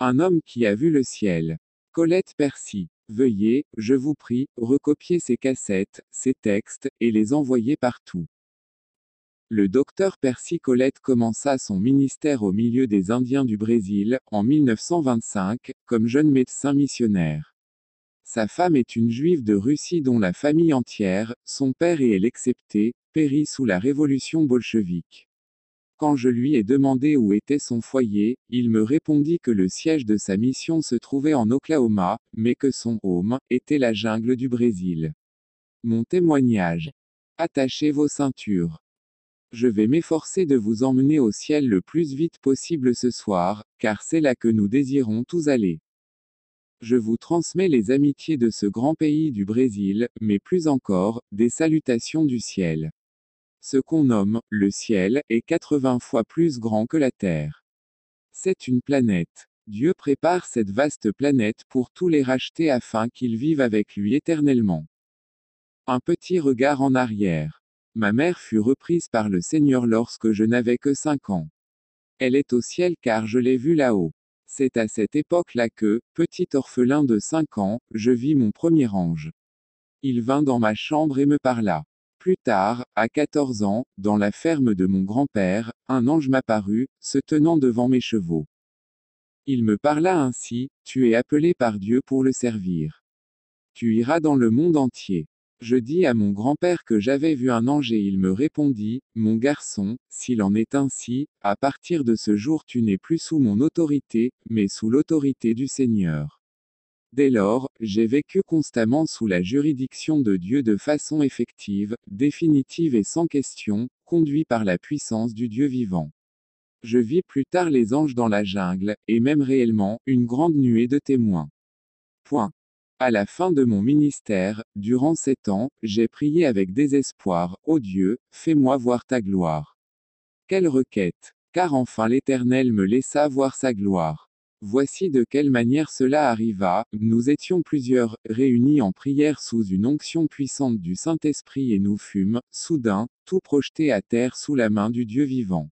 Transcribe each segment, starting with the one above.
Un homme qui a vu le ciel. Colette Percy. Veuillez, je vous prie, recopier ces cassettes, ces textes, et les envoyer partout. Le docteur Percy Colette commença son ministère au milieu des Indiens du Brésil, en 1925, comme jeune médecin missionnaire. Sa femme est une juive de Russie dont la famille entière, son père et elle excepté, périt sous la révolution bolchevique. Quand je lui ai demandé où était son foyer, il me répondit que le siège de sa mission se trouvait en Oklahoma, mais que son home était la jungle du Brésil. Mon témoignage. Attachez vos ceintures. Je vais m'efforcer de vous emmener au ciel le plus vite possible ce soir, car c'est là que nous désirons tous aller. Je vous transmets les amitiés de ce grand pays du Brésil, mais plus encore, des salutations du ciel. Ce qu'on nomme, le ciel, est 80 fois plus grand que la Terre. C'est une planète. Dieu prépare cette vaste planète pour tous les racheter afin qu'ils vivent avec lui éternellement. Un petit regard en arrière. Ma mère fut reprise par le Seigneur lorsque je n'avais que cinq ans. Elle est au ciel car je l'ai vue là-haut. C'est à cette époque-là que, petit orphelin de cinq ans, je vis mon premier ange. Il vint dans ma chambre et me parla. Plus tard, à 14 ans, dans la ferme de mon grand-père, un ange m'apparut, se tenant devant mes chevaux. Il me parla ainsi, Tu es appelé par Dieu pour le servir. Tu iras dans le monde entier. Je dis à mon grand-père que j'avais vu un ange et il me répondit, Mon garçon, s'il en est ainsi, à partir de ce jour tu n'es plus sous mon autorité, mais sous l'autorité du Seigneur. Dès lors, j'ai vécu constamment sous la juridiction de Dieu de façon effective, définitive et sans question, conduit par la puissance du Dieu vivant. Je vis plus tard les anges dans la jungle, et même réellement, une grande nuée de témoins. Point. À la fin de mon ministère, durant sept ans, j'ai prié avec désespoir, Ô Dieu, fais-moi voir ta gloire. Quelle requête Car enfin l'Éternel me laissa voir sa gloire. Voici de quelle manière cela arriva, nous étions plusieurs, réunis en prière sous une onction puissante du Saint-Esprit et nous fûmes, soudain, tout projetés à terre sous la main du Dieu vivant.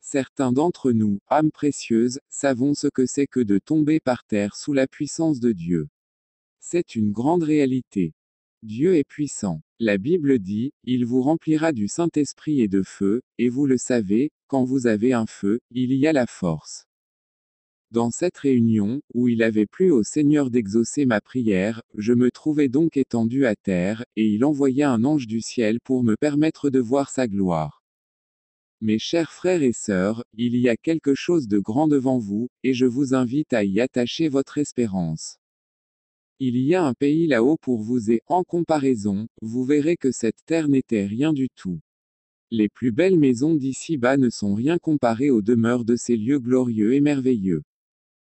Certains d'entre nous, âmes précieuses, savons ce que c'est que de tomber par terre sous la puissance de Dieu. C'est une grande réalité. Dieu est puissant. La Bible dit, Il vous remplira du Saint-Esprit et de feu, et vous le savez, quand vous avez un feu, il y a la force. Dans cette réunion, où il avait plu au Seigneur d'exaucer ma prière, je me trouvais donc étendu à terre, et il envoya un ange du ciel pour me permettre de voir sa gloire. Mes chers frères et sœurs, il y a quelque chose de grand devant vous, et je vous invite à y attacher votre espérance. Il y a un pays là-haut pour vous et, en comparaison, vous verrez que cette terre n'était rien du tout. Les plus belles maisons d'ici-bas ne sont rien comparées aux demeures de ces lieux glorieux et merveilleux.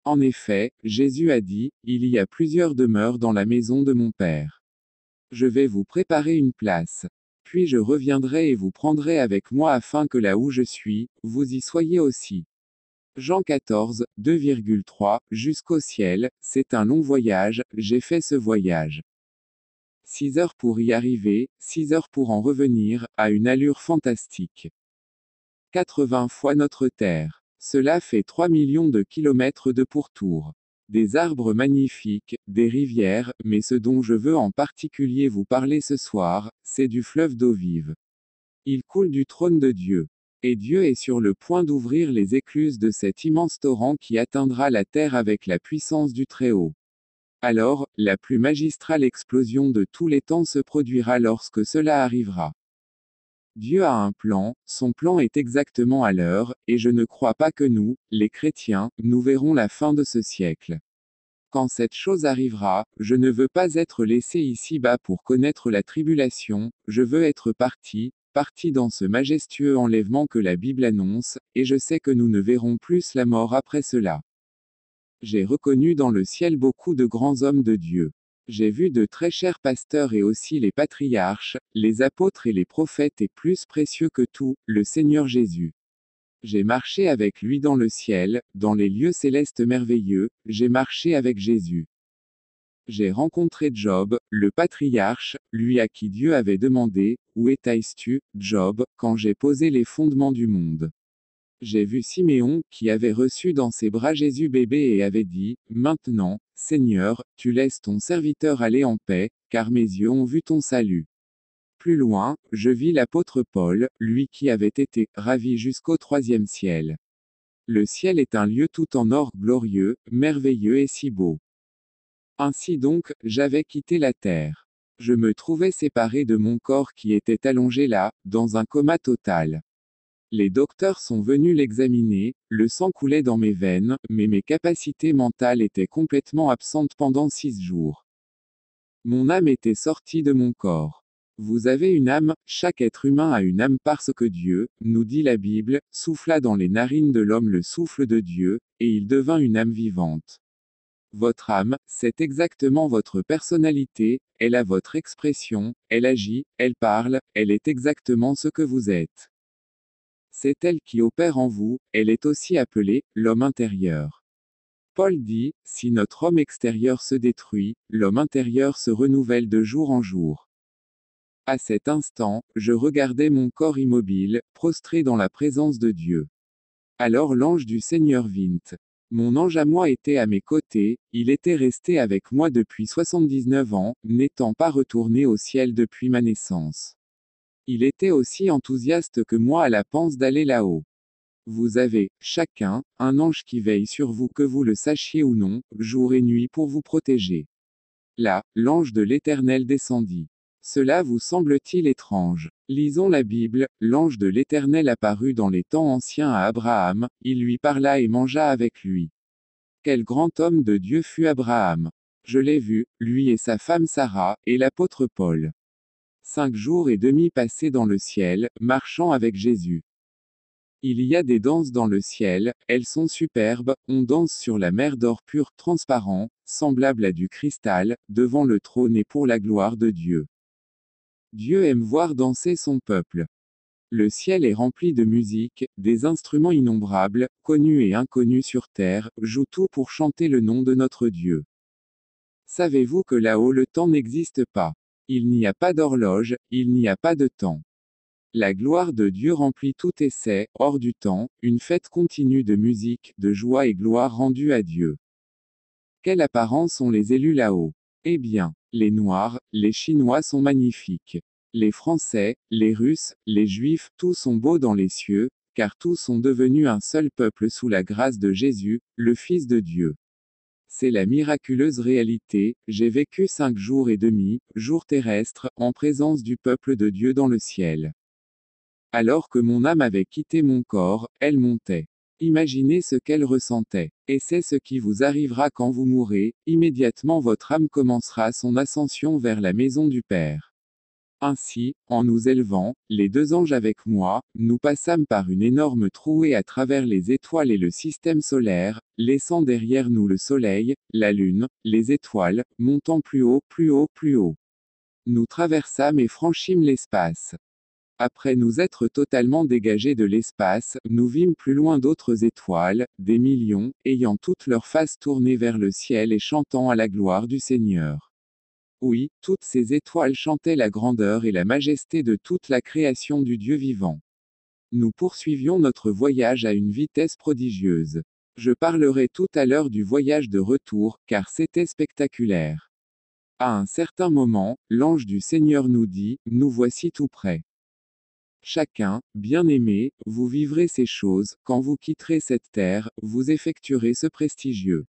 En effet, Jésus a dit, Il y a plusieurs demeures dans la maison de mon Père. Je vais vous préparer une place. Puis je reviendrai et vous prendrai avec moi afin que là où je suis, vous y soyez aussi. Jean 14, 2,3, jusqu'au ciel, c'est un long voyage, j'ai fait ce voyage. 6 heures pour y arriver, 6 heures pour en revenir, à une allure fantastique. 80 fois notre Terre. Cela fait 3 millions de kilomètres de pourtour. Des arbres magnifiques, des rivières, mais ce dont je veux en particulier vous parler ce soir, c'est du fleuve d'eau vive. Il coule du trône de Dieu. Et Dieu est sur le point d'ouvrir les écluses de cet immense torrent qui atteindra la terre avec la puissance du Très-Haut. Alors, la plus magistrale explosion de tous les temps se produira lorsque cela arrivera. Dieu a un plan, son plan est exactement à l'heure, et je ne crois pas que nous, les chrétiens, nous verrons la fin de ce siècle. Quand cette chose arrivera, je ne veux pas être laissé ici-bas pour connaître la tribulation, je veux être parti, parti dans ce majestueux enlèvement que la Bible annonce, et je sais que nous ne verrons plus la mort après cela. J'ai reconnu dans le ciel beaucoup de grands hommes de Dieu. J'ai vu de très chers pasteurs et aussi les patriarches, les apôtres et les prophètes et plus précieux que tout, le Seigneur Jésus. J'ai marché avec lui dans le ciel, dans les lieux célestes merveilleux, j'ai marché avec Jésus. J'ai rencontré Job, le patriarche, lui à qui Dieu avait demandé, Où étais-tu, Job, quand j'ai posé les fondements du monde? J'ai vu Siméon, qui avait reçu dans ses bras Jésus bébé et avait dit, Maintenant, Seigneur, tu laisses ton serviteur aller en paix, car mes yeux ont vu ton salut. Plus loin, je vis l'apôtre Paul, lui qui avait été ravi jusqu'au troisième ciel. Le ciel est un lieu tout en or glorieux, merveilleux et si beau. Ainsi donc, j'avais quitté la terre. Je me trouvais séparé de mon corps qui était allongé là, dans un coma total. Les docteurs sont venus l'examiner, le sang coulait dans mes veines, mais mes capacités mentales étaient complètement absentes pendant six jours. Mon âme était sortie de mon corps. Vous avez une âme, chaque être humain a une âme parce que Dieu, nous dit la Bible, souffla dans les narines de l'homme le souffle de Dieu, et il devint une âme vivante. Votre âme, c'est exactement votre personnalité, elle a votre expression, elle agit, elle parle, elle est exactement ce que vous êtes. C'est elle qui opère en vous, elle est aussi appelée l'homme intérieur. Paul dit, si notre homme extérieur se détruit, l'homme intérieur se renouvelle de jour en jour. À cet instant, je regardais mon corps immobile, prostré dans la présence de Dieu. Alors l'ange du Seigneur vint. Mon ange à moi était à mes côtés, il était resté avec moi depuis 79 ans, n'étant pas retourné au ciel depuis ma naissance. Il était aussi enthousiaste que moi à la pense d'aller là-haut. Vous avez, chacun, un ange qui veille sur vous que vous le sachiez ou non, jour et nuit pour vous protéger. Là, l'ange de l'Éternel descendit. Cela vous semble-t-il étrange? Lisons la Bible, l'ange de l'Éternel apparut dans les temps anciens à Abraham, il lui parla et mangea avec lui. Quel grand homme de Dieu fut Abraham? Je l'ai vu, lui et sa femme Sarah, et l'apôtre Paul cinq jours et demi passés dans le ciel, marchant avec Jésus. Il y a des danses dans le ciel, elles sont superbes, on danse sur la mer d'or pur, transparent, semblable à du cristal, devant le trône et pour la gloire de Dieu. Dieu aime voir danser son peuple. Le ciel est rempli de musique, des instruments innombrables, connus et inconnus sur terre, jouent tout pour chanter le nom de notre Dieu. Savez-vous que là-haut le temps n'existe pas? Il n'y a pas d'horloge, il n'y a pas de temps. La gloire de Dieu remplit tout essai, hors du temps, une fête continue de musique, de joie et gloire rendue à Dieu. Quelle apparence ont les élus là-haut? Eh bien, les Noirs, les Chinois sont magnifiques. Les Français, les Russes, les Juifs, tous sont beaux dans les cieux, car tous sont devenus un seul peuple sous la grâce de Jésus, le Fils de Dieu. C'est la miraculeuse réalité, j'ai vécu cinq jours et demi, jours terrestres, en présence du peuple de Dieu dans le ciel. Alors que mon âme avait quitté mon corps, elle montait. Imaginez ce qu'elle ressentait. Et c'est ce qui vous arrivera quand vous mourrez, immédiatement votre âme commencera son ascension vers la maison du Père. Ainsi, en nous élevant, les deux anges avec moi, nous passâmes par une énorme trouée à travers les étoiles et le système solaire, laissant derrière nous le Soleil, la Lune, les étoiles, montant plus haut, plus haut, plus haut. Nous traversâmes et franchîmes l'espace. Après nous être totalement dégagés de l'espace, nous vîmes plus loin d'autres étoiles, des millions, ayant toutes leurs faces tournées vers le ciel et chantant à la gloire du Seigneur. Oui, toutes ces étoiles chantaient la grandeur et la majesté de toute la création du Dieu vivant. Nous poursuivions notre voyage à une vitesse prodigieuse. Je parlerai tout à l'heure du voyage de retour, car c'était spectaculaire. À un certain moment, l'ange du Seigneur nous dit, Nous voici tout près. Chacun, bien-aimé, vous vivrez ces choses, quand vous quitterez cette terre, vous effectuerez ce prestigieux.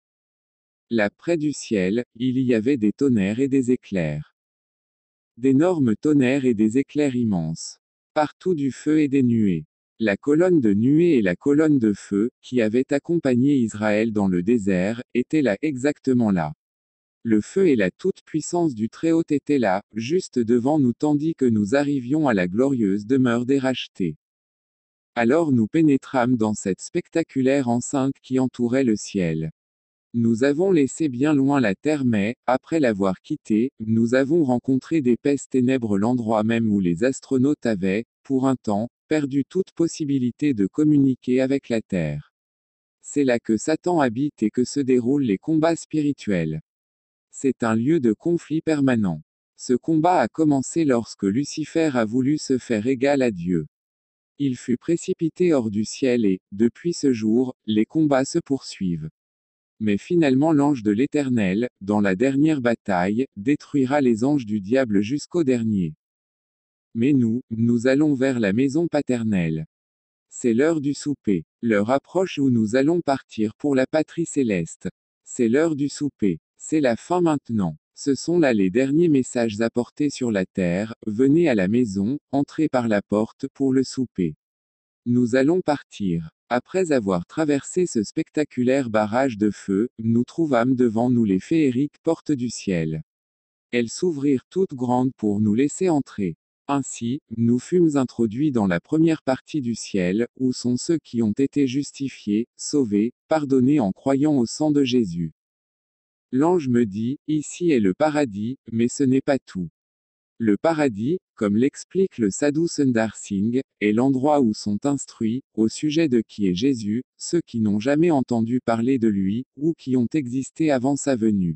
Là près du ciel, il y avait des tonnerres et des éclairs. D'énormes tonnerres et des éclairs immenses. Partout du feu et des nuées. La colonne de nuée et la colonne de feu, qui avaient accompagné Israël dans le désert, étaient là exactement là. Le feu et la toute-puissance du Très-Haut étaient là, juste devant nous tandis que nous arrivions à la glorieuse demeure des rachetés. Alors nous pénétrâmes dans cette spectaculaire enceinte qui entourait le ciel. Nous avons laissé bien loin la terre mais, après l'avoir quittée, nous avons rencontré d'épaisses ténèbres l'endroit même où les astronautes avaient, pour un temps, perdu toute possibilité de communiquer avec la terre. C'est là que Satan habite et que se déroulent les combats spirituels. C'est un lieu de conflit permanent. Ce combat a commencé lorsque Lucifer a voulu se faire égal à Dieu. Il fut précipité hors du ciel et, depuis ce jour, les combats se poursuivent. Mais finalement l'ange de l'Éternel, dans la dernière bataille, détruira les anges du diable jusqu'au dernier. Mais nous, nous allons vers la maison paternelle. C'est l'heure du souper. L'heure approche où nous allons partir pour la patrie céleste. C'est l'heure du souper. C'est la fin maintenant. Ce sont là les derniers messages apportés sur la terre, venez à la maison, entrez par la porte pour le souper. Nous allons partir. Après avoir traversé ce spectaculaire barrage de feu, nous trouvâmes devant nous les féeriques portes du ciel. Elles s'ouvrirent toutes grandes pour nous laisser entrer. Ainsi, nous fûmes introduits dans la première partie du ciel, où sont ceux qui ont été justifiés, sauvés, pardonnés en croyant au sang de Jésus. L'ange me dit, ici est le paradis, mais ce n'est pas tout. Le paradis, comme l'explique le Sadhu Sundar Singh, est l'endroit où sont instruits, au sujet de qui est Jésus, ceux qui n'ont jamais entendu parler de lui, ou qui ont existé avant sa venue.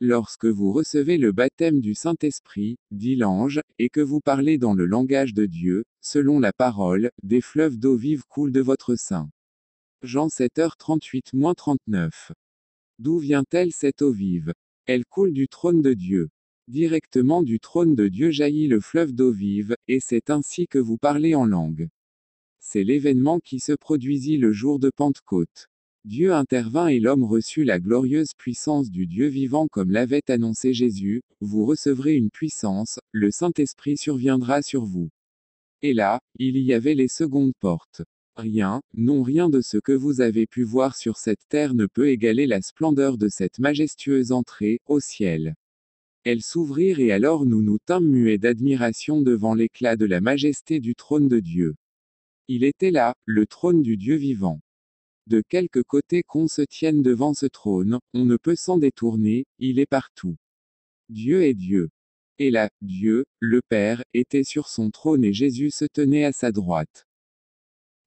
Lorsque vous recevez le baptême du Saint-Esprit, dit l'ange, et que vous parlez dans le langage de Dieu, selon la parole, des fleuves d'eau vive coulent de votre sein. Jean 7h38-39. D'où vient-elle cette eau vive? Elle coule du trône de Dieu. Directement du trône de Dieu jaillit le fleuve d'eau vive, et c'est ainsi que vous parlez en langue. C'est l'événement qui se produisit le jour de Pentecôte. Dieu intervint et l'homme reçut la glorieuse puissance du Dieu vivant comme l'avait annoncé Jésus, vous recevrez une puissance, le Saint-Esprit surviendra sur vous. Et là, il y avait les secondes portes. Rien, non rien de ce que vous avez pu voir sur cette terre ne peut égaler la splendeur de cette majestueuse entrée, au ciel. Elles s'ouvrirent et alors nous nous tîmes muets d'admiration devant l'éclat de la majesté du trône de Dieu. Il était là, le trône du Dieu vivant. De quelque côté qu'on se tienne devant ce trône, on ne peut s'en détourner, il est partout. Dieu est Dieu. Et là, Dieu, le Père, était sur son trône et Jésus se tenait à sa droite.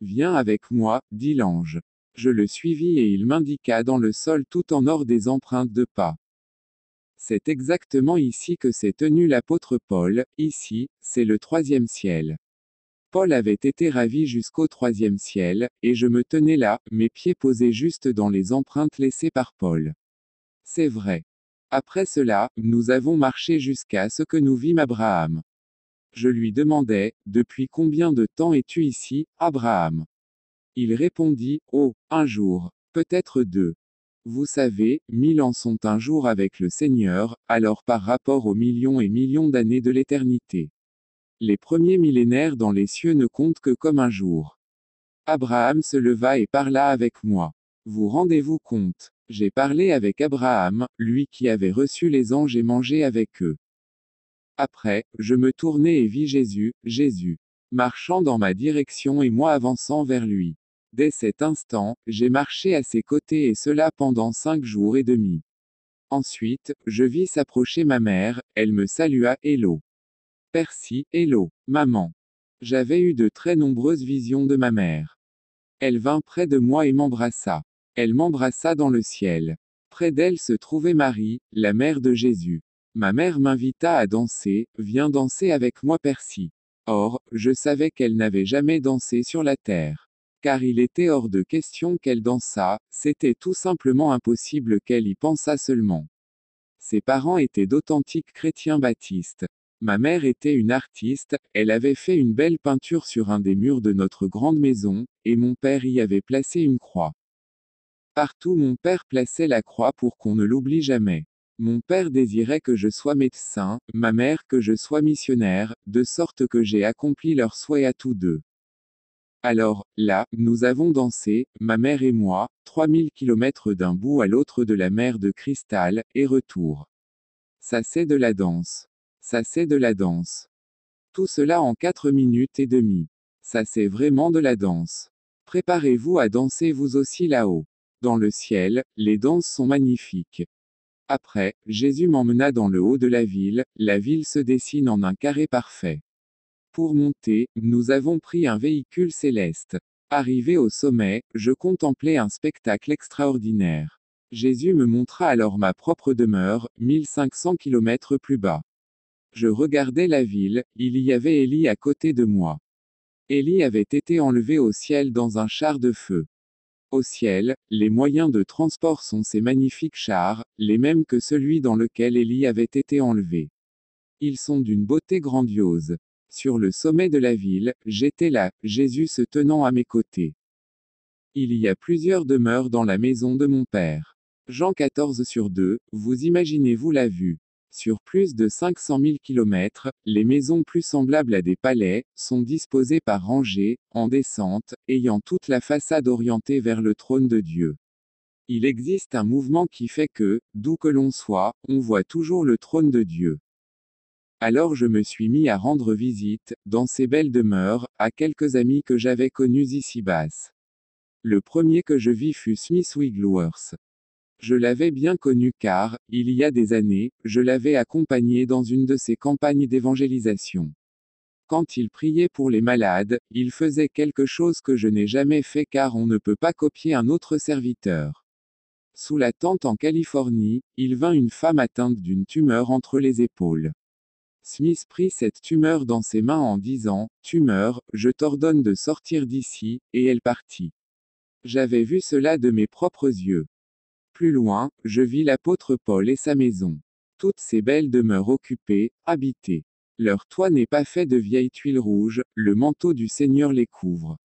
Viens avec moi, dit l'ange. Je le suivis et il m'indiqua dans le sol tout en or des empreintes de pas. C'est exactement ici que s'est tenu l'apôtre Paul, ici, c'est le troisième ciel. Paul avait été ravi jusqu'au troisième ciel, et je me tenais là, mes pieds posés juste dans les empreintes laissées par Paul. C'est vrai. Après cela, nous avons marché jusqu'à ce que nous vîmes Abraham. Je lui demandai, Depuis combien de temps es-tu ici, Abraham? Il répondit, Oh, un jour, peut-être deux. Vous savez, mille ans sont un jour avec le Seigneur, alors par rapport aux millions et millions d'années de l'éternité. Les premiers millénaires dans les cieux ne comptent que comme un jour. Abraham se leva et parla avec moi. Vous rendez-vous compte J'ai parlé avec Abraham, lui qui avait reçu les anges et mangé avec eux. Après, je me tournai et vis Jésus, Jésus, marchant dans ma direction et moi avançant vers lui. Dès cet instant, j'ai marché à ses côtés et cela pendant cinq jours et demi. Ensuite, je vis s'approcher ma mère, elle me salua, Hello. Percy, Hello, maman. J'avais eu de très nombreuses visions de ma mère. Elle vint près de moi et m'embrassa. Elle m'embrassa dans le ciel. Près d'elle se trouvait Marie, la mère de Jésus. Ma mère m'invita à danser, viens danser avec moi Percy. Or, je savais qu'elle n'avait jamais dansé sur la terre. Car il était hors de question qu'elle dansât, c'était tout simplement impossible qu'elle y pensât seulement. Ses parents étaient d'authentiques chrétiens baptistes. Ma mère était une artiste, elle avait fait une belle peinture sur un des murs de notre grande maison, et mon père y avait placé une croix. Partout mon père plaçait la croix pour qu'on ne l'oublie jamais. Mon père désirait que je sois médecin, ma mère que je sois missionnaire, de sorte que j'ai accompli leur souhait à tous deux. Alors, là, nous avons dansé, ma mère et moi, 3000 kilomètres d'un bout à l'autre de la mer de cristal, et retour. Ça c'est de la danse. Ça c'est de la danse. Tout cela en 4 minutes et demie. Ça c'est vraiment de la danse. Préparez-vous à danser vous aussi là-haut. Dans le ciel, les danses sont magnifiques. Après, Jésus m'emmena dans le haut de la ville, la ville se dessine en un carré parfait. Pour monter, nous avons pris un véhicule céleste. Arrivé au sommet, je contemplais un spectacle extraordinaire. Jésus me montra alors ma propre demeure, 1500 km plus bas. Je regardais la ville, il y avait Élie à côté de moi. Élie avait été enlevé au ciel dans un char de feu. Au ciel, les moyens de transport sont ces magnifiques chars, les mêmes que celui dans lequel Élie avait été enlevé. Ils sont d'une beauté grandiose. Sur le sommet de la ville, j'étais là, Jésus se tenant à mes côtés. Il y a plusieurs demeures dans la maison de mon Père. Jean 14 sur 2, vous imaginez-vous la vue sur plus de 500 000 km, les maisons plus semblables à des palais, sont disposées par rangées, en descente, ayant toute la façade orientée vers le trône de Dieu. Il existe un mouvement qui fait que, d'où que l'on soit, on voit toujours le trône de Dieu. Alors je me suis mis à rendre visite, dans ces belles demeures, à quelques amis que j'avais connus ici-bas. Le premier que je vis fut Smith Wigglesworth. Je l'avais bien connu car, il y a des années, je l'avais accompagné dans une de ses campagnes d'évangélisation. Quand il priait pour les malades, il faisait quelque chose que je n'ai jamais fait car on ne peut pas copier un autre serviteur. Sous la tente en Californie, il vint une femme atteinte d'une tumeur entre les épaules. Smith prit cette tumeur dans ses mains en disant, Tumeur, je t'ordonne de sortir d'ici, et elle partit. J'avais vu cela de mes propres yeux. Plus loin, je vis l'apôtre Paul et sa maison. Toutes ces belles demeures occupées, habitées. Leur toit n'est pas fait de vieilles tuiles rouges, le manteau du Seigneur les couvre.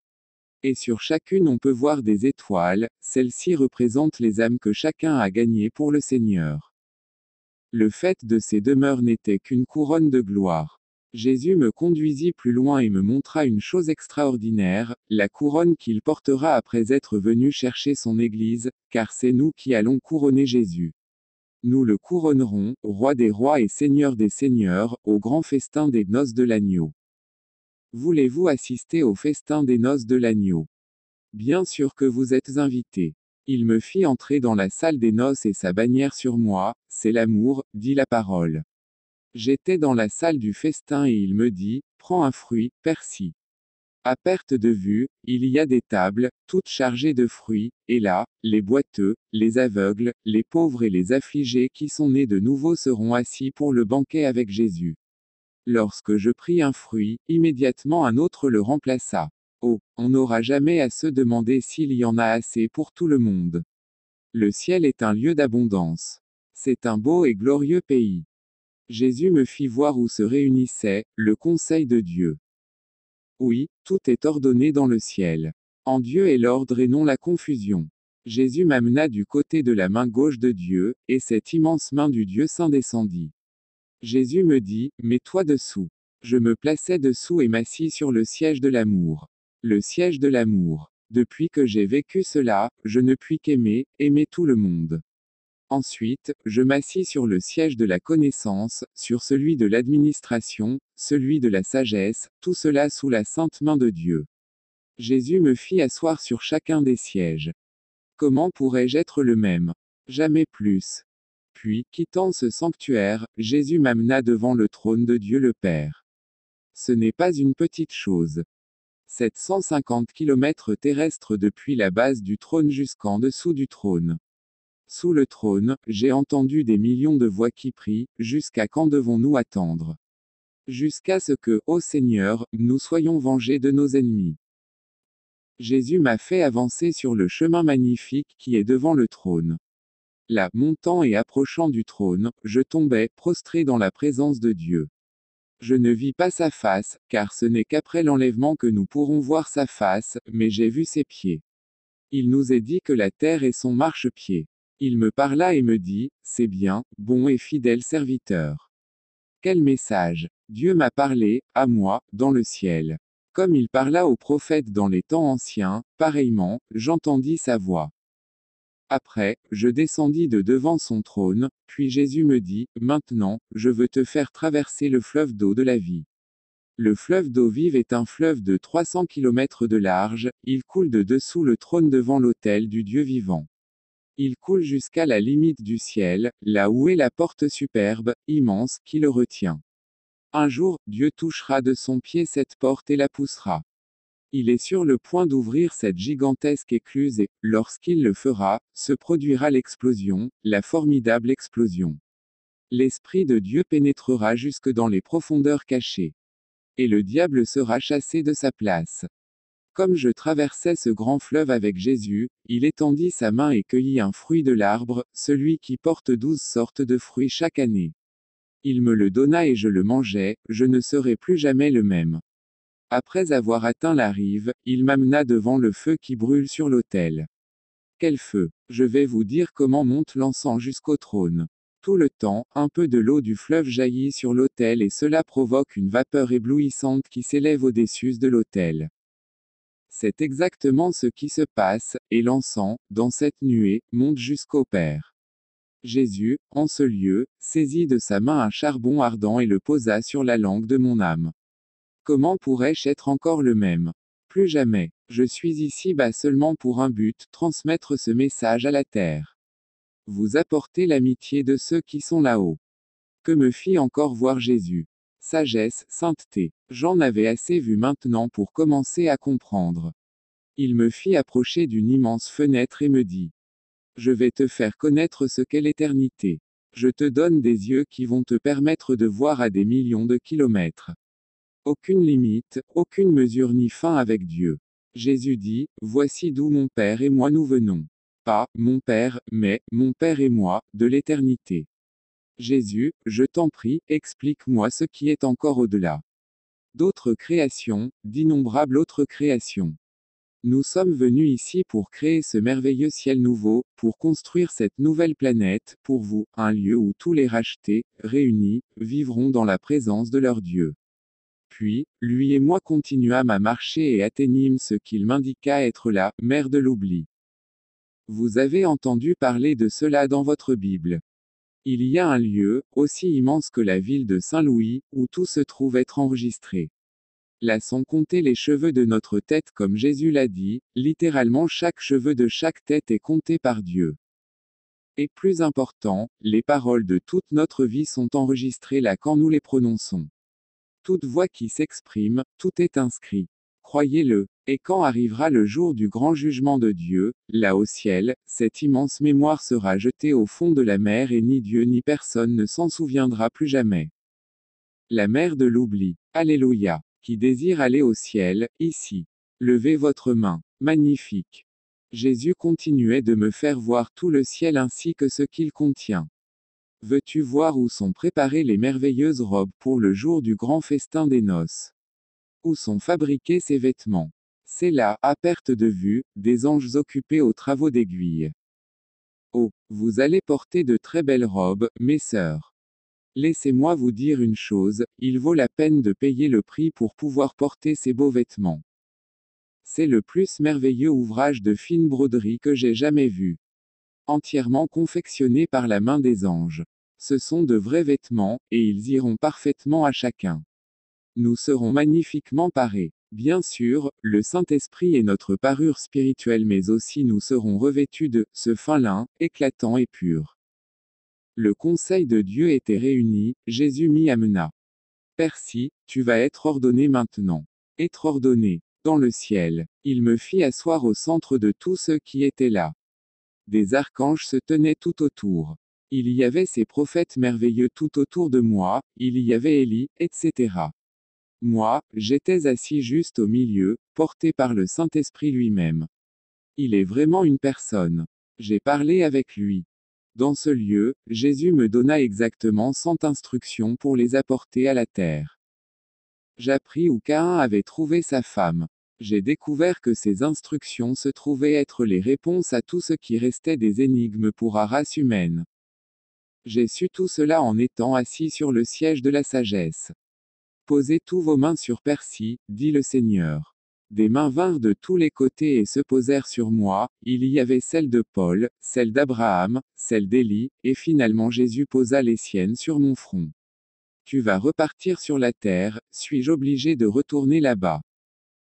Et sur chacune on peut voir des étoiles, celles-ci représentent les âmes que chacun a gagnées pour le Seigneur. Le fait de ces demeures n'était qu'une couronne de gloire. Jésus me conduisit plus loin et me montra une chose extraordinaire, la couronne qu'il portera après être venu chercher son Église, car c'est nous qui allons couronner Jésus. Nous le couronnerons, roi des rois et seigneur des seigneurs, au grand festin des noces de l'agneau. Voulez-vous assister au festin des noces de l'agneau? Bien sûr que vous êtes invités. Il me fit entrer dans la salle des noces et sa bannière sur moi, c'est l'amour, dit la parole. J'étais dans la salle du festin et il me dit, prends un fruit, persil. À perte de vue, il y a des tables, toutes chargées de fruits, et là, les boiteux, les aveugles, les pauvres et les affligés qui sont nés de nouveau seront assis pour le banquet avec Jésus. Lorsque je pris un fruit, immédiatement un autre le remplaça. Oh, on n'aura jamais à se demander s'il y en a assez pour tout le monde. Le ciel est un lieu d'abondance. C'est un beau et glorieux pays. Jésus me fit voir où se réunissait, le conseil de Dieu. Oui, tout est ordonné dans le ciel. En Dieu est l'ordre et non la confusion. Jésus m'amena du côté de la main gauche de Dieu, et cette immense main du Dieu saint descendit. Jésus me dit, Mets-toi dessous. Je me plaçai dessous et m'assis sur le siège de l'amour. Le siège de l'amour. Depuis que j'ai vécu cela, je ne puis qu'aimer, aimer tout le monde. Ensuite, je m'assis sur le siège de la connaissance, sur celui de l'administration, celui de la sagesse, tout cela sous la sainte main de Dieu. Jésus me fit asseoir sur chacun des sièges. Comment pourrais-je être le même? Jamais plus. Puis, quittant ce sanctuaire, Jésus m'amena devant le trône de Dieu le Père. Ce n'est pas une petite chose. 750 km terrestres depuis la base du trône jusqu'en dessous du trône. Sous le trône, j'ai entendu des millions de voix qui prient, Jusqu'à quand devons-nous attendre? Jusqu'à ce que, ô Seigneur, nous soyons vengés de nos ennemis. Jésus m'a fait avancer sur le chemin magnifique qui est devant le trône. Là, montant et approchant du trône, je tombais, prostré dans la présence de Dieu. Je ne vis pas sa face, car ce n'est qu'après l'enlèvement que nous pourrons voir sa face, mais j'ai vu ses pieds. Il nous est dit que la terre est son marchepied. Il me parla et me dit, C'est bien, bon et fidèle serviteur. Quel message Dieu m'a parlé, à moi, dans le ciel. Comme il parla aux prophètes dans les temps anciens, pareillement, j'entendis sa voix. Après, je descendis de devant son trône, puis Jésus me dit, Maintenant, je veux te faire traverser le fleuve d'eau de la vie. Le fleuve d'eau vive est un fleuve de 300 km de large, il coule de dessous le trône devant l'autel du Dieu vivant. Il coule jusqu'à la limite du ciel, là où est la porte superbe, immense, qui le retient. Un jour, Dieu touchera de son pied cette porte et la poussera. Il est sur le point d'ouvrir cette gigantesque écluse et, lorsqu'il le fera, se produira l'explosion, la formidable explosion. L'Esprit de Dieu pénétrera jusque dans les profondeurs cachées. Et le diable sera chassé de sa place. Comme je traversais ce grand fleuve avec Jésus, il étendit sa main et cueillit un fruit de l'arbre, celui qui porte douze sortes de fruits chaque année. Il me le donna et je le mangeai, je ne serai plus jamais le même. Après avoir atteint la rive, il m'amena devant le feu qui brûle sur l'autel. Quel feu? Je vais vous dire comment monte l'encens jusqu'au trône. Tout le temps, un peu de l'eau du fleuve jaillit sur l'autel et cela provoque une vapeur éblouissante qui s'élève au-dessus de l'autel. C'est exactement ce qui se passe, et l'encens, dans cette nuée, monte jusqu'au Père. Jésus, en ce lieu, saisit de sa main un charbon ardent et le posa sur la langue de mon âme. Comment pourrais-je être encore le même? Plus jamais. Je suis ici bas seulement pour un but, transmettre ce message à la terre. Vous apportez l'amitié de ceux qui sont là-haut. Que me fit encore voir Jésus? Sagesse, sainteté. J'en avais assez vu maintenant pour commencer à comprendre. Il me fit approcher d'une immense fenêtre et me dit. Je vais te faire connaître ce qu'est l'éternité. Je te donne des yeux qui vont te permettre de voir à des millions de kilomètres. Aucune limite, aucune mesure ni fin avec Dieu. Jésus dit, Voici d'où mon Père et moi nous venons. Pas, mon Père, mais, mon Père et moi, de l'éternité. Jésus, je t'en prie, explique-moi ce qui est encore au-delà. D'autres créations, d'innombrables autres créations. Nous sommes venus ici pour créer ce merveilleux ciel nouveau, pour construire cette nouvelle planète, pour vous, un lieu où tous les rachetés, réunis, vivront dans la présence de leur Dieu. Puis, lui et moi continuâmes à marcher et atteignîmes ce qu'il m'indiqua être la mer de l'oubli. Vous avez entendu parler de cela dans votre Bible. Il y a un lieu, aussi immense que la ville de Saint-Louis, où tout se trouve être enregistré. Là sont comptés les cheveux de notre tête comme Jésus l'a dit, littéralement chaque cheveu de chaque tête est compté par Dieu. Et plus important, les paroles de toute notre vie sont enregistrées là quand nous les prononçons. Toute voix qui s'exprime, tout est inscrit. Croyez-le. Et quand arrivera le jour du grand jugement de Dieu, là au ciel, cette immense mémoire sera jetée au fond de la mer et ni Dieu ni personne ne s'en souviendra plus jamais. La mer de l'oubli. Alléluia. Qui désire aller au ciel, ici. Levez votre main. Magnifique. Jésus continuait de me faire voir tout le ciel ainsi que ce qu'il contient. Veux-tu voir où sont préparées les merveilleuses robes pour le jour du grand festin des noces? Où sont fabriqués ces vêtements? C'est là, à perte de vue, des anges occupés aux travaux d'aiguille. Oh, vous allez porter de très belles robes, mes sœurs. Laissez-moi vous dire une chose, il vaut la peine de payer le prix pour pouvoir porter ces beaux vêtements. C'est le plus merveilleux ouvrage de fine broderie que j'ai jamais vu. Entièrement confectionné par la main des anges. Ce sont de vrais vêtements, et ils iront parfaitement à chacun. Nous serons magnifiquement parés. Bien sûr, le Saint-Esprit est notre parure spirituelle mais aussi nous serons revêtus de ce fin lin, éclatant et pur. Le conseil de Dieu était réuni, Jésus m'y amena. Percy, tu vas être ordonné maintenant. Être ordonné. Dans le ciel, il me fit asseoir au centre de tous ceux qui étaient là. Des archanges se tenaient tout autour. Il y avait ces prophètes merveilleux tout autour de moi, il y avait Élie, etc. Moi, j'étais assis juste au milieu, porté par le Saint-Esprit lui-même. Il est vraiment une personne. J'ai parlé avec lui. Dans ce lieu, Jésus me donna exactement cent instructions pour les apporter à la terre. J'appris où Caïn avait trouvé sa femme. J'ai découvert que ces instructions se trouvaient être les réponses à tout ce qui restait des énigmes pour la race humaine. J'ai su tout cela en étant assis sur le siège de la sagesse. Posez tous vos mains sur Percy, dit le Seigneur. Des mains vinrent de tous les côtés et se posèrent sur moi, il y avait celle de Paul, celle d'Abraham, celle d'Élie, et finalement Jésus posa les siennes sur mon front. Tu vas repartir sur la terre, suis-je obligé de retourner là-bas?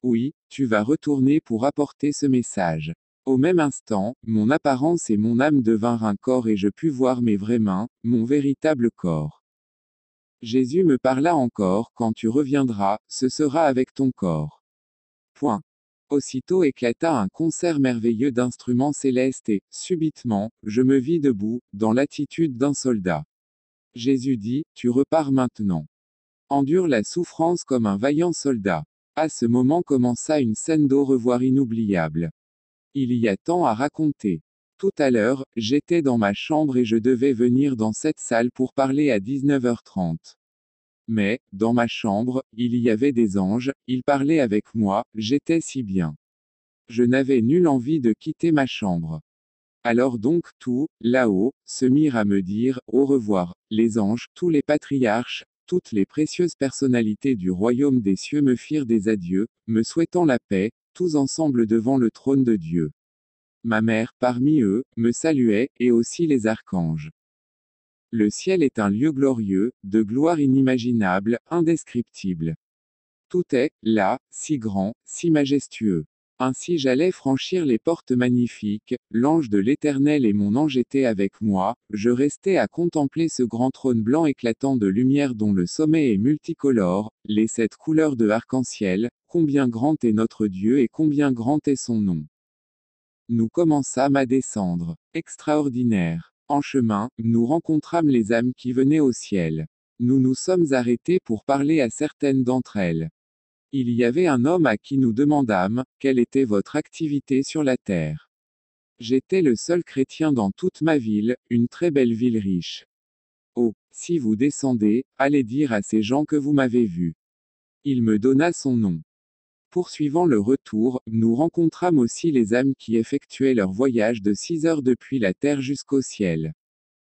Oui, tu vas retourner pour apporter ce message. Au même instant, mon apparence et mon âme devinrent un corps et je pus voir mes vraies mains, mon véritable corps. Jésus me parla encore, quand tu reviendras, ce sera avec ton corps. Point. Aussitôt éclata un concert merveilleux d'instruments célestes et, subitement, je me vis debout, dans l'attitude d'un soldat. Jésus dit, Tu repars maintenant. Endure la souffrance comme un vaillant soldat. À ce moment commença une scène d'au revoir inoubliable. Il y a tant à raconter. Tout à l'heure, j'étais dans ma chambre et je devais venir dans cette salle pour parler à 19h30. Mais, dans ma chambre, il y avait des anges, ils parlaient avec moi, j'étais si bien. Je n'avais nulle envie de quitter ma chambre. Alors donc tout, là-haut, se mirent à me dire, au revoir, les anges, tous les patriarches, toutes les précieuses personnalités du royaume des cieux me firent des adieux, me souhaitant la paix, tous ensemble devant le trône de Dieu. Ma mère, parmi eux, me saluait, et aussi les archanges. Le ciel est un lieu glorieux, de gloire inimaginable, indescriptible. Tout est, là, si grand, si majestueux. Ainsi j'allais franchir les portes magnifiques, l'ange de l'Éternel et mon ange étaient avec moi, je restais à contempler ce grand trône blanc éclatant de lumière dont le sommet est multicolore, les sept couleurs de arc-en-ciel, combien grand est notre Dieu et combien grand est son nom. Nous commençâmes à descendre. Extraordinaire. En chemin, nous rencontrâmes les âmes qui venaient au ciel. Nous nous sommes arrêtés pour parler à certaines d'entre elles. Il y avait un homme à qui nous demandâmes, quelle était votre activité sur la terre? J'étais le seul chrétien dans toute ma ville, une très belle ville riche. Oh, si vous descendez, allez dire à ces gens que vous m'avez vu. Il me donna son nom. Poursuivant le retour, nous rencontrâmes aussi les âmes qui effectuaient leur voyage de six heures depuis la terre jusqu'au ciel.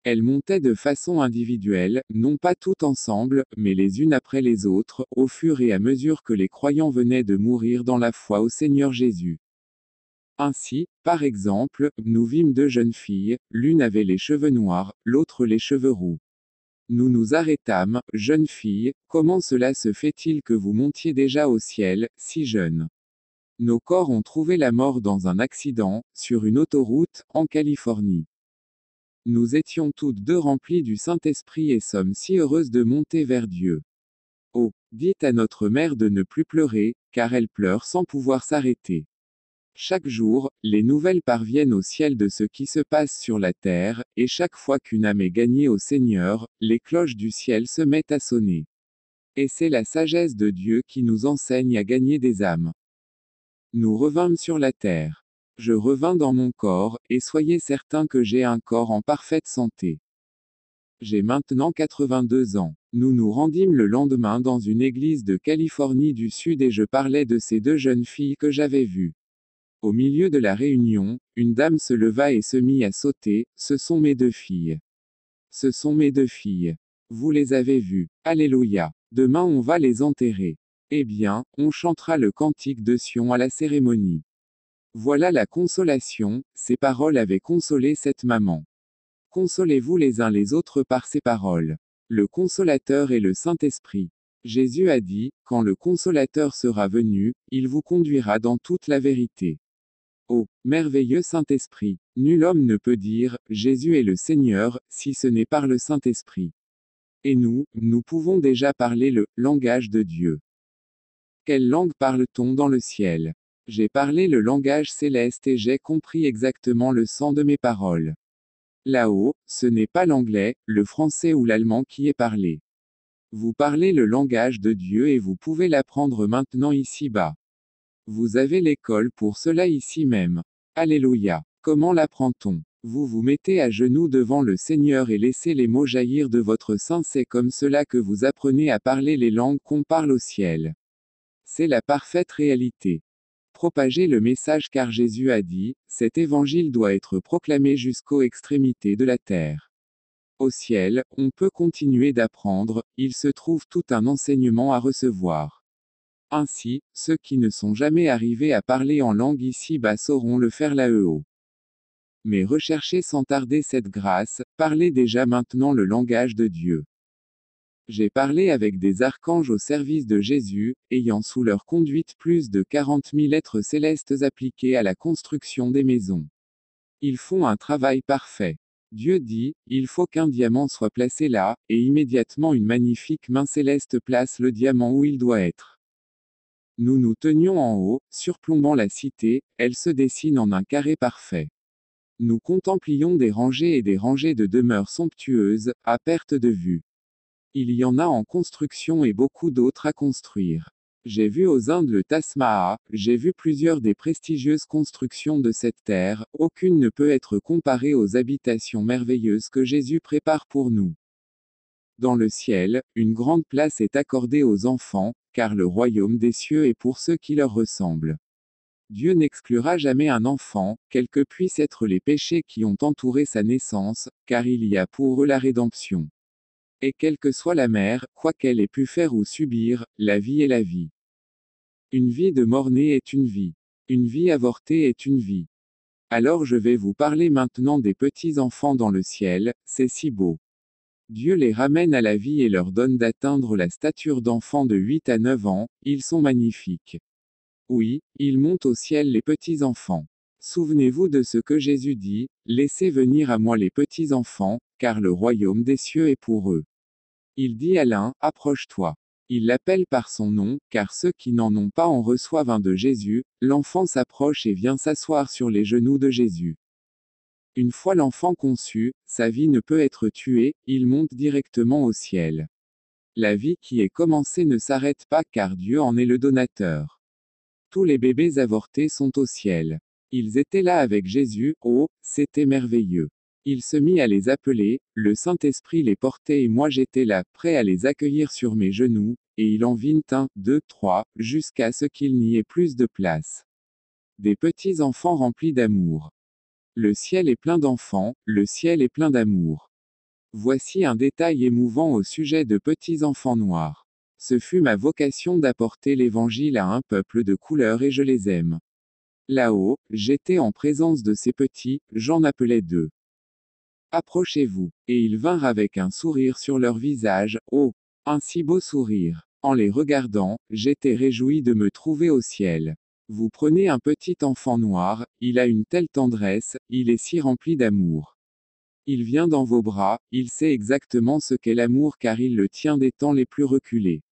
Elles montaient de façon individuelle, non pas toutes ensemble, mais les unes après les autres, au fur et à mesure que les croyants venaient de mourir dans la foi au Seigneur Jésus. Ainsi, par exemple, nous vîmes deux jeunes filles, l'une avait les cheveux noirs, l'autre les cheveux roux. Nous nous arrêtâmes, jeune fille, comment cela se fait-il que vous montiez déjà au ciel, si jeune Nos corps ont trouvé la mort dans un accident, sur une autoroute, en Californie. Nous étions toutes deux remplies du Saint-Esprit et sommes si heureuses de monter vers Dieu. Oh, dites à notre mère de ne plus pleurer, car elle pleure sans pouvoir s'arrêter. Chaque jour, les nouvelles parviennent au ciel de ce qui se passe sur la terre, et chaque fois qu'une âme est gagnée au Seigneur, les cloches du ciel se mettent à sonner. Et c'est la sagesse de Dieu qui nous enseigne à gagner des âmes. Nous revînmes sur la terre. Je revins dans mon corps, et soyez certains que j'ai un corps en parfaite santé. J'ai maintenant 82 ans. Nous nous rendîmes le lendemain dans une église de Californie du Sud et je parlais de ces deux jeunes filles que j'avais vues. Au milieu de la réunion, une dame se leva et se mit à sauter, ce sont mes deux filles. Ce sont mes deux filles. Vous les avez vues. Alléluia. Demain on va les enterrer. Eh bien, on chantera le cantique de Sion à la cérémonie. Voilà la consolation, ces paroles avaient consolé cette maman. Consolez-vous les uns les autres par ces paroles. Le consolateur est le Saint-Esprit. Jésus a dit, quand le consolateur sera venu, il vous conduira dans toute la vérité. Ô merveilleux Saint-Esprit, nul homme ne peut dire, Jésus est le Seigneur, si ce n'est par le Saint-Esprit. Et nous, nous pouvons déjà parler le langage de Dieu. Quelle langue parle-t-on dans le ciel? J'ai parlé le langage céleste et j'ai compris exactement le sens de mes paroles. Là-haut, ce n'est pas l'anglais, le français ou l'allemand qui est parlé. Vous parlez le langage de Dieu et vous pouvez l'apprendre maintenant ici-bas. Vous avez l'école pour cela ici même. Alléluia. Comment l'apprend-on? Vous vous mettez à genoux devant le Seigneur et laissez les mots jaillir de votre sein. C'est comme cela que vous apprenez à parler les langues qu'on parle au ciel. C'est la parfaite réalité propager le message car Jésus a dit, cet évangile doit être proclamé jusqu'aux extrémités de la terre. Au ciel, on peut continuer d'apprendre, il se trouve tout un enseignement à recevoir. Ainsi, ceux qui ne sont jamais arrivés à parler en langue ici-bas sauront le faire là-haut. Mais recherchez sans tarder cette grâce, parlez déjà maintenant le langage de Dieu. J'ai parlé avec des archanges au service de Jésus, ayant sous leur conduite plus de 40 000 êtres célestes appliqués à la construction des maisons. Ils font un travail parfait. Dieu dit, il faut qu'un diamant soit placé là, et immédiatement une magnifique main céleste place le diamant où il doit être. Nous nous tenions en haut, surplombant la cité, elle se dessine en un carré parfait. Nous contemplions des rangées et des rangées de demeures somptueuses, à perte de vue. Il y en a en construction et beaucoup d'autres à construire. J'ai vu aux Indes le Taj Mahal, j'ai vu plusieurs des prestigieuses constructions de cette terre, aucune ne peut être comparée aux habitations merveilleuses que Jésus prépare pour nous. Dans le ciel, une grande place est accordée aux enfants, car le royaume des cieux est pour ceux qui leur ressemblent. Dieu n'exclura jamais un enfant, quels que puissent être les péchés qui ont entouré sa naissance, car il y a pour eux la rédemption. Et quelle que soit la mère, quoi qu'elle ait pu faire ou subir, la vie est la vie. Une vie de mort-né est une vie. Une vie avortée est une vie. Alors je vais vous parler maintenant des petits enfants dans le ciel, c'est si beau. Dieu les ramène à la vie et leur donne d'atteindre la stature d'enfants de 8 à 9 ans, ils sont magnifiques. Oui, ils montent au ciel les petits enfants. Souvenez-vous de ce que Jésus dit, Laissez venir à moi les petits enfants, car le royaume des cieux est pour eux. Il dit à l'un, Approche-toi. Il l'appelle par son nom, car ceux qui n'en ont pas en reçoivent un de Jésus, l'enfant s'approche et vient s'asseoir sur les genoux de Jésus. Une fois l'enfant conçu, sa vie ne peut être tuée, il monte directement au ciel. La vie qui est commencée ne s'arrête pas car Dieu en est le donateur. Tous les bébés avortés sont au ciel. Ils étaient là avec Jésus, oh, c'était merveilleux. Il se mit à les appeler, le Saint-Esprit les portait et moi j'étais là, prêt à les accueillir sur mes genoux, et il en vint un, deux, trois, jusqu'à ce qu'il n'y ait plus de place. Des petits enfants remplis d'amour. Le ciel est plein d'enfants, le ciel est plein d'amour. Voici un détail émouvant au sujet de petits enfants noirs. Ce fut ma vocation d'apporter l'évangile à un peuple de couleur et je les aime. Là-haut, j'étais en présence de ces petits, j'en appelais deux. Approchez-vous. Et ils vinrent avec un sourire sur leur visage, oh, un si beau sourire. En les regardant, j'étais réjoui de me trouver au ciel. Vous prenez un petit enfant noir, il a une telle tendresse, il est si rempli d'amour. Il vient dans vos bras, il sait exactement ce qu'est l'amour car il le tient des temps les plus reculés.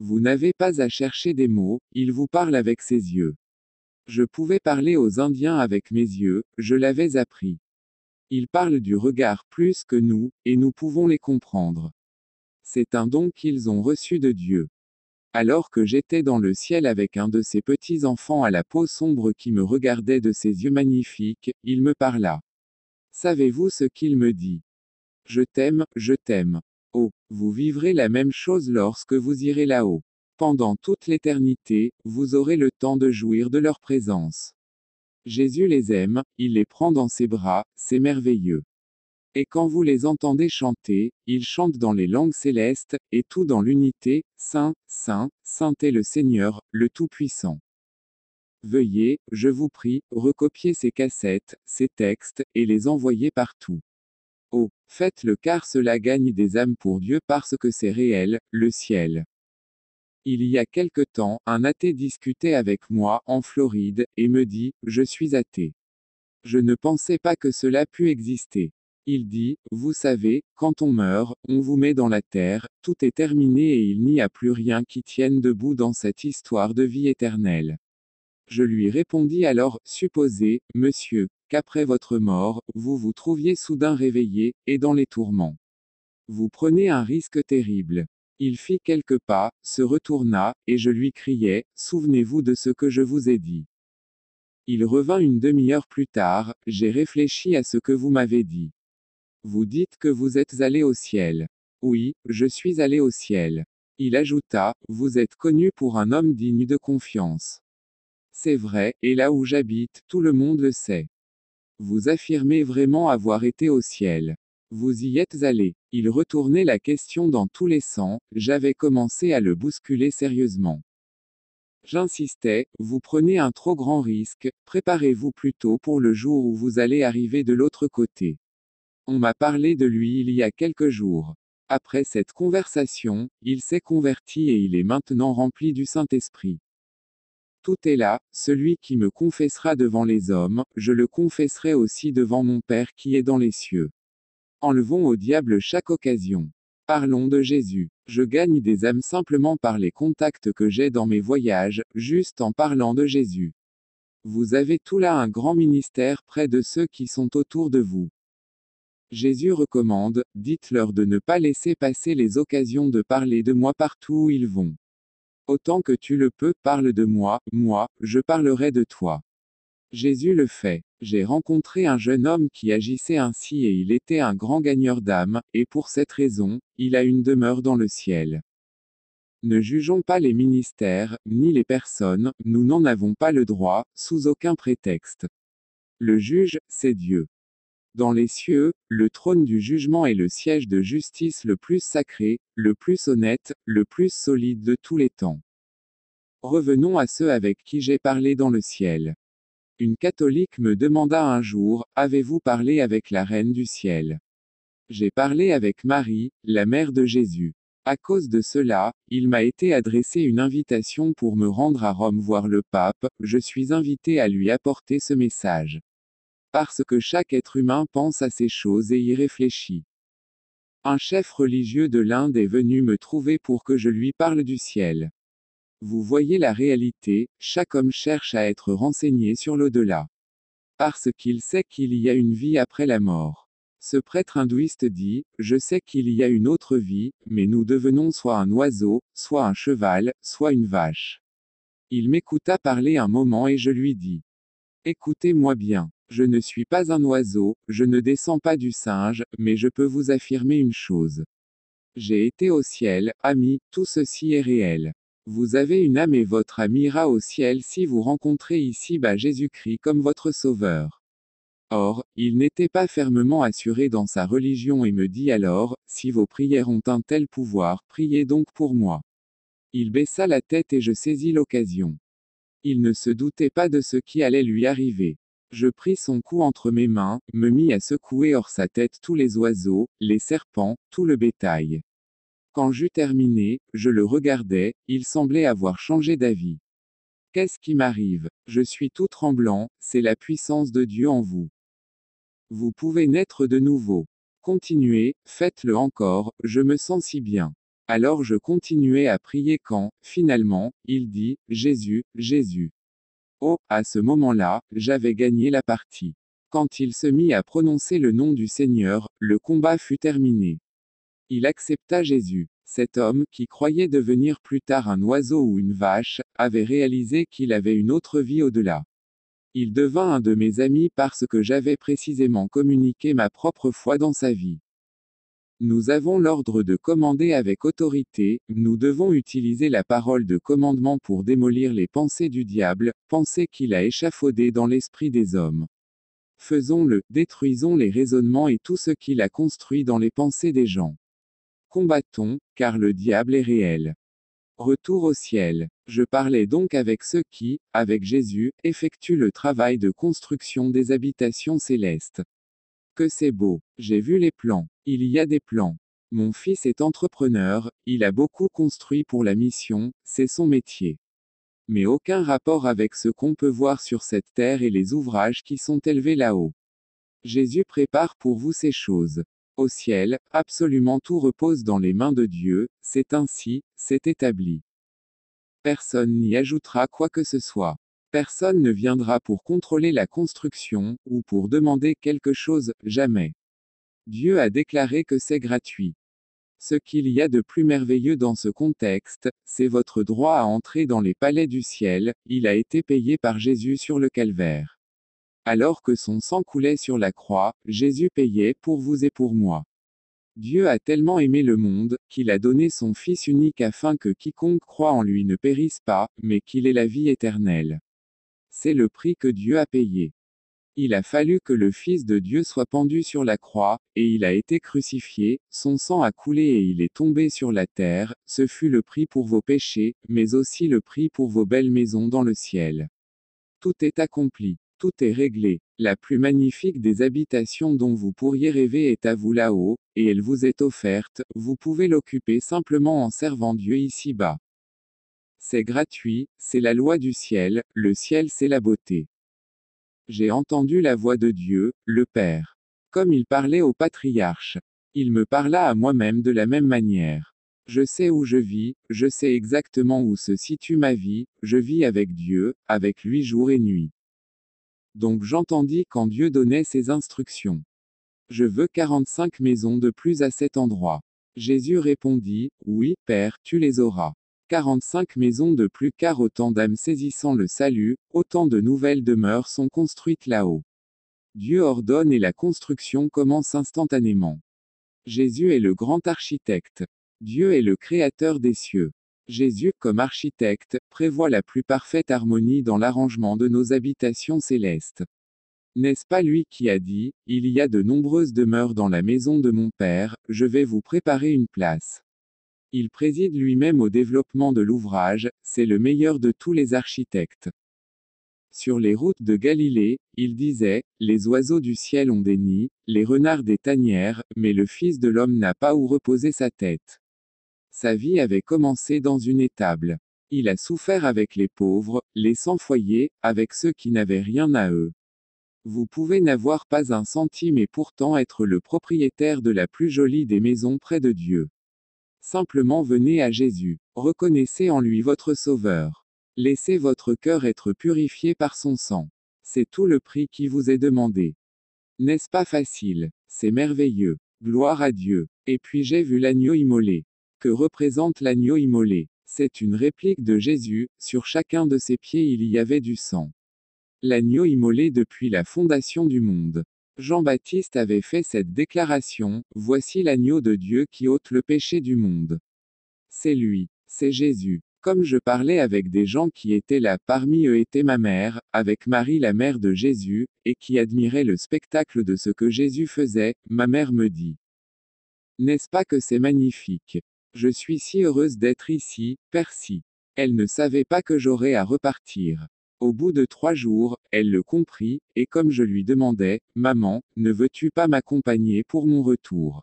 Vous n'avez pas à chercher des mots, il vous parle avec ses yeux. Je pouvais parler aux Indiens avec mes yeux, je l'avais appris. Ils parlent du regard plus que nous, et nous pouvons les comprendre. C'est un don qu'ils ont reçu de Dieu. Alors que j'étais dans le ciel avec un de ces petits enfants à la peau sombre qui me regardait de ses yeux magnifiques, il me parla. Savez-vous ce qu'il me dit? Je t'aime, je t'aime. Oh, vous vivrez la même chose lorsque vous irez là-haut. Pendant toute l'éternité, vous aurez le temps de jouir de leur présence. Jésus les aime, il les prend dans ses bras, c'est merveilleux. Et quand vous les entendez chanter, ils chantent dans les langues célestes, et tout dans l'unité, Saint, Saint, Saint est le Seigneur, le Tout-Puissant. Veuillez, je vous prie, recopier ces cassettes, ces textes, et les envoyer partout. Oh, faites-le car cela gagne des âmes pour Dieu parce que c'est réel, le ciel. Il y a quelque temps, un athée discutait avec moi, en Floride, et me dit, je suis athée. Je ne pensais pas que cela pût exister. Il dit, vous savez, quand on meurt, on vous met dans la terre, tout est terminé et il n'y a plus rien qui tienne debout dans cette histoire de vie éternelle. Je lui répondis alors, supposez, monsieur, qu'après votre mort, vous vous trouviez soudain réveillé, et dans les tourments. Vous prenez un risque terrible. Il fit quelques pas, se retourna, et je lui criai, Souvenez-vous de ce que je vous ai dit. Il revint une demi-heure plus tard, j'ai réfléchi à ce que vous m'avez dit. Vous dites que vous êtes allé au ciel. Oui, je suis allé au ciel. Il ajouta, Vous êtes connu pour un homme digne de confiance. C'est vrai, et là où j'habite, tout le monde le sait. Vous affirmez vraiment avoir été au ciel. Vous y êtes allé. Il retournait la question dans tous les sens, j'avais commencé à le bousculer sérieusement. J'insistais, vous prenez un trop grand risque, préparez-vous plutôt pour le jour où vous allez arriver de l'autre côté. On m'a parlé de lui il y a quelques jours. Après cette conversation, il s'est converti et il est maintenant rempli du Saint-Esprit. Tout est là, celui qui me confessera devant les hommes, je le confesserai aussi devant mon Père qui est dans les cieux. Enlevons au diable chaque occasion. Parlons de Jésus. Je gagne des âmes simplement par les contacts que j'ai dans mes voyages, juste en parlant de Jésus. Vous avez tout là un grand ministère près de ceux qui sont autour de vous. Jésus recommande, dites-leur de ne pas laisser passer les occasions de parler de moi partout où ils vont. Autant que tu le peux, parle de moi, moi, je parlerai de toi. Jésus le fait. J'ai rencontré un jeune homme qui agissait ainsi et il était un grand gagneur d'âme, et pour cette raison, il a une demeure dans le ciel. Ne jugeons pas les ministères, ni les personnes, nous n'en avons pas le droit, sous aucun prétexte. Le juge, c'est Dieu. Dans les cieux, le trône du jugement est le siège de justice le plus sacré, le plus honnête, le plus solide de tous les temps. Revenons à ceux avec qui j'ai parlé dans le ciel. Une catholique me demanda un jour, Avez-vous parlé avec la Reine du ciel? J'ai parlé avec Marie, la mère de Jésus. À cause de cela, il m'a été adressé une invitation pour me rendre à Rome voir le pape, je suis invité à lui apporter ce message. Parce que chaque être humain pense à ces choses et y réfléchit. Un chef religieux de l'Inde est venu me trouver pour que je lui parle du ciel. Vous voyez la réalité, chaque homme cherche à être renseigné sur l'au-delà. Parce qu'il sait qu'il y a une vie après la mort. Ce prêtre hindouiste dit, Je sais qu'il y a une autre vie, mais nous devenons soit un oiseau, soit un cheval, soit une vache. Il m'écouta parler un moment et je lui dis. Écoutez-moi bien. Je ne suis pas un oiseau, je ne descends pas du singe, mais je peux vous affirmer une chose. J'ai été au ciel, ami, tout ceci est réel. Vous avez une âme et votre âme ira au ciel si vous rencontrez ici-bas Jésus-Christ comme votre sauveur. Or, il n'était pas fermement assuré dans sa religion et me dit alors, si vos prières ont un tel pouvoir, priez donc pour moi. Il baissa la tête et je saisis l'occasion. Il ne se doutait pas de ce qui allait lui arriver. Je pris son cou entre mes mains, me mis à secouer hors sa tête tous les oiseaux, les serpents, tout le bétail. Quand j'eus terminé, je le regardais, il semblait avoir changé d'avis. Qu'est-ce qui m'arrive? Je suis tout tremblant, c'est la puissance de Dieu en vous. Vous pouvez naître de nouveau. Continuez, faites-le encore, je me sens si bien. Alors je continuais à prier quand, finalement, il dit, Jésus, Jésus. Oh, à ce moment-là, j'avais gagné la partie. Quand il se mit à prononcer le nom du Seigneur, le combat fut terminé. Il accepta Jésus. Cet homme, qui croyait devenir plus tard un oiseau ou une vache, avait réalisé qu'il avait une autre vie au-delà. Il devint un de mes amis parce que j'avais précisément communiqué ma propre foi dans sa vie. Nous avons l'ordre de commander avec autorité, nous devons utiliser la parole de commandement pour démolir les pensées du diable, pensées qu'il a échafaudées dans l'esprit des hommes. Faisons-le, détruisons les raisonnements et tout ce qu'il a construit dans les pensées des gens. Combattons, car le diable est réel. Retour au ciel. Je parlais donc avec ceux qui, avec Jésus, effectuent le travail de construction des habitations célestes. Que c'est beau. J'ai vu les plans. Il y a des plans. Mon fils est entrepreneur, il a beaucoup construit pour la mission, c'est son métier. Mais aucun rapport avec ce qu'on peut voir sur cette terre et les ouvrages qui sont élevés là-haut. Jésus prépare pour vous ces choses. Au ciel, absolument tout repose dans les mains de Dieu, c'est ainsi, c'est établi. Personne n'y ajoutera quoi que ce soit. Personne ne viendra pour contrôler la construction, ou pour demander quelque chose, jamais. Dieu a déclaré que c'est gratuit. Ce qu'il y a de plus merveilleux dans ce contexte, c'est votre droit à entrer dans les palais du ciel, il a été payé par Jésus sur le calvaire. Alors que son sang coulait sur la croix, Jésus payait pour vous et pour moi. Dieu a tellement aimé le monde, qu'il a donné son Fils unique afin que quiconque croit en lui ne périsse pas, mais qu'il ait la vie éternelle. C'est le prix que Dieu a payé. Il a fallu que le Fils de Dieu soit pendu sur la croix, et il a été crucifié, son sang a coulé et il est tombé sur la terre, ce fut le prix pour vos péchés, mais aussi le prix pour vos belles maisons dans le ciel. Tout est accompli, tout est réglé, la plus magnifique des habitations dont vous pourriez rêver est à vous là-haut, et elle vous est offerte, vous pouvez l'occuper simplement en servant Dieu ici-bas. C'est gratuit, c'est la loi du ciel, le ciel c'est la beauté. J'ai entendu la voix de Dieu, le Père. Comme il parlait au patriarche. Il me parla à moi-même de la même manière. Je sais où je vis, je sais exactement où se situe ma vie, je vis avec Dieu, avec lui jour et nuit. Donc j'entendis quand Dieu donnait ses instructions. Je veux 45 maisons de plus à cet endroit. Jésus répondit, Oui, Père, tu les auras. 45 maisons de plus car autant d'âmes saisissant le salut, autant de nouvelles demeures sont construites là-haut. Dieu ordonne et la construction commence instantanément. Jésus est le grand architecte. Dieu est le créateur des cieux. Jésus, comme architecte, prévoit la plus parfaite harmonie dans l'arrangement de nos habitations célestes. N'est-ce pas lui qui a dit, Il y a de nombreuses demeures dans la maison de mon Père, je vais vous préparer une place. Il préside lui-même au développement de l'ouvrage, c'est le meilleur de tous les architectes. Sur les routes de Galilée, il disait, Les oiseaux du ciel ont des nids, les renards des tanières, mais le Fils de l'homme n'a pas où reposer sa tête. Sa vie avait commencé dans une étable. Il a souffert avec les pauvres, les sans-foyer, avec ceux qui n'avaient rien à eux. Vous pouvez n'avoir pas un centime et pourtant être le propriétaire de la plus jolie des maisons près de Dieu. Simplement venez à Jésus, reconnaissez en lui votre Sauveur. Laissez votre cœur être purifié par son sang. C'est tout le prix qui vous est demandé. N'est-ce pas facile? C'est merveilleux. Gloire à Dieu. Et puis j'ai vu l'agneau immolé. Que représente l'agneau immolé C'est une réplique de Jésus, sur chacun de ses pieds il y avait du sang. L'agneau immolé depuis la fondation du monde. Jean-Baptiste avait fait cette déclaration, Voici l'agneau de Dieu qui ôte le péché du monde. C'est lui, c'est Jésus. Comme je parlais avec des gens qui étaient là, parmi eux était ma mère, avec Marie la mère de Jésus, et qui admiraient le spectacle de ce que Jésus faisait, ma mère me dit. N'est-ce pas que c'est magnifique? Je suis si heureuse d'être ici, Percy. Elle ne savait pas que j'aurais à repartir. Au bout de trois jours, elle le comprit, et comme je lui demandais, Maman, ne veux-tu pas m'accompagner pour mon retour?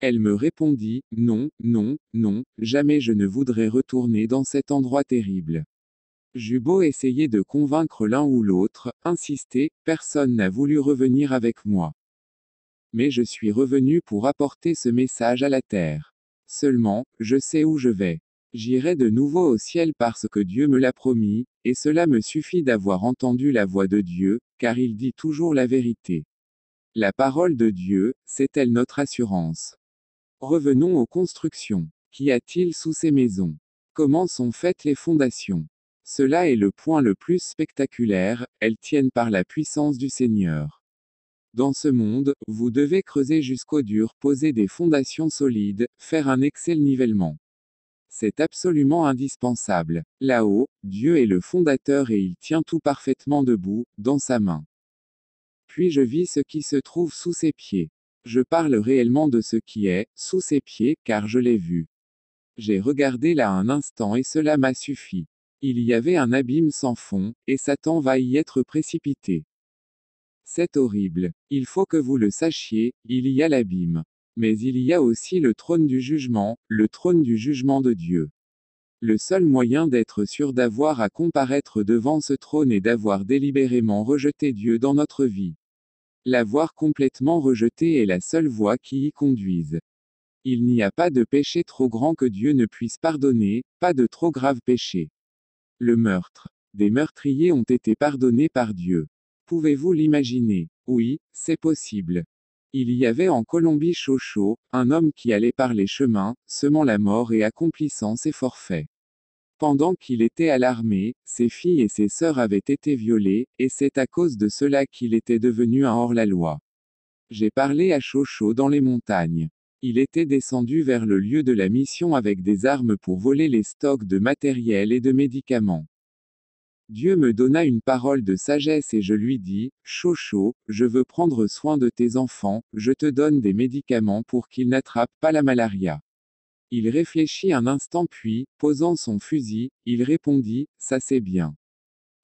Elle me répondit, Non, non, non, jamais je ne voudrais retourner dans cet endroit terrible. J'eus beau essayer de convaincre l'un ou l'autre, insister, personne n'a voulu revenir avec moi. Mais je suis revenu pour apporter ce message à la terre. Seulement, je sais où je vais. J'irai de nouveau au ciel parce que Dieu me l'a promis, et cela me suffit d'avoir entendu la voix de Dieu, car il dit toujours la vérité. La parole de Dieu, c'est-elle notre assurance? Revenons aux constructions. Qu'y a-t-il sous ces maisons? Comment sont faites les fondations? Cela est le point le plus spectaculaire, elles tiennent par la puissance du Seigneur. Dans ce monde, vous devez creuser jusqu'au dur, poser des fondations solides, faire un excellent nivellement. C'est absolument indispensable. Là-haut, Dieu est le fondateur et il tient tout parfaitement debout, dans sa main. Puis je vis ce qui se trouve sous ses pieds. Je parle réellement de ce qui est, sous ses pieds, car je l'ai vu. J'ai regardé là un instant et cela m'a suffi. Il y avait un abîme sans fond, et Satan va y être précipité. C'est horrible. Il faut que vous le sachiez, il y a l'abîme. Mais il y a aussi le trône du jugement, le trône du jugement de Dieu. Le seul moyen d'être sûr d'avoir à comparaître devant ce trône est d'avoir délibérément rejeté Dieu dans notre vie. L'avoir complètement rejeté est la seule voie qui y conduise. Il n'y a pas de péché trop grand que Dieu ne puisse pardonner, pas de trop grave péché. Le meurtre. Des meurtriers ont été pardonnés par Dieu. Pouvez-vous l'imaginer? Oui, c'est possible. Il y avait en Colombie Chocho, un homme qui allait par les chemins, semant la mort et accomplissant ses forfaits. Pendant qu'il était à l'armée, ses filles et ses sœurs avaient été violées, et c'est à cause de cela qu'il était devenu un hors-la-loi. J'ai parlé à Chocho dans les montagnes. Il était descendu vers le lieu de la mission avec des armes pour voler les stocks de matériel et de médicaments. Dieu me donna une parole de sagesse et je lui dis, Chocho, je veux prendre soin de tes enfants, je te donne des médicaments pour qu'ils n'attrapent pas la malaria. Il réfléchit un instant puis, posant son fusil, il répondit, Ça c'est bien.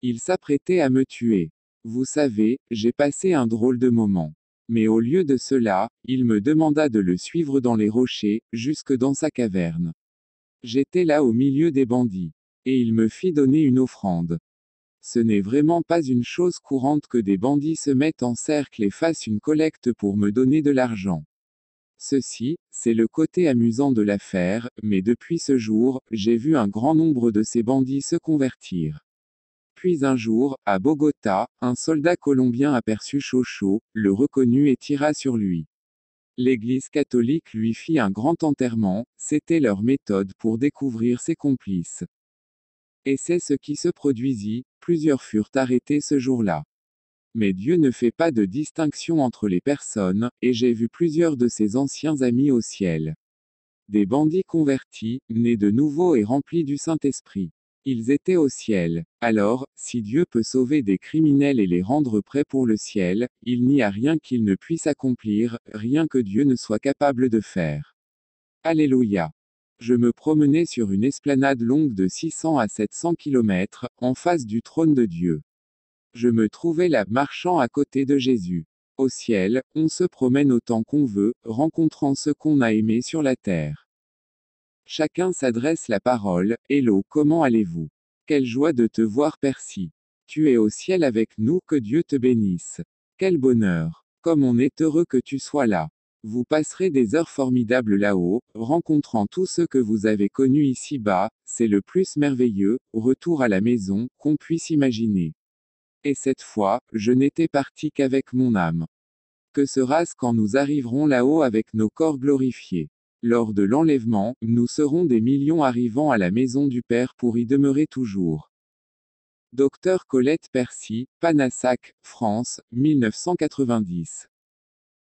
Il s'apprêtait à me tuer. Vous savez, j'ai passé un drôle de moment. Mais au lieu de cela, il me demanda de le suivre dans les rochers, jusque dans sa caverne. J'étais là au milieu des bandits. Et il me fit donner une offrande. Ce n'est vraiment pas une chose courante que des bandits se mettent en cercle et fassent une collecte pour me donner de l'argent. Ceci, c'est le côté amusant de l'affaire, mais depuis ce jour, j'ai vu un grand nombre de ces bandits se convertir. Puis un jour, à Bogota, un soldat colombien aperçut Chocho, le reconnut et tira sur lui. L'Église catholique lui fit un grand enterrement, c'était leur méthode pour découvrir ses complices. Et c'est ce qui se produisit, plusieurs furent arrêtés ce jour-là. Mais Dieu ne fait pas de distinction entre les personnes, et j'ai vu plusieurs de ses anciens amis au ciel. Des bandits convertis, nés de nouveau et remplis du Saint-Esprit. Ils étaient au ciel. Alors, si Dieu peut sauver des criminels et les rendre prêts pour le ciel, il n'y a rien qu'il ne puisse accomplir, rien que Dieu ne soit capable de faire. Alléluia. Je me promenais sur une esplanade longue de 600 à 700 km, en face du trône de Dieu. Je me trouvais là marchant à côté de Jésus. Au ciel, on se promène autant qu'on veut, rencontrant ce qu'on a aimé sur la terre. Chacun s'adresse la parole, Hello, comment allez-vous? Quelle joie de te voir Percy. Tu es au ciel avec nous, que Dieu te bénisse. Quel bonheur. Comme on est heureux que tu sois là. Vous passerez des heures formidables là-haut, rencontrant tous ceux que vous avez connus ici-bas, c'est le plus merveilleux, retour à la maison, qu'on puisse imaginer. Et cette fois, je n'étais parti qu'avec mon âme. Que sera-ce quand nous arriverons là-haut avec nos corps glorifiés? Lors de l'enlèvement, nous serons des millions arrivant à la maison du Père pour y demeurer toujours. Docteur Colette Percy, Panassac, France, 1990.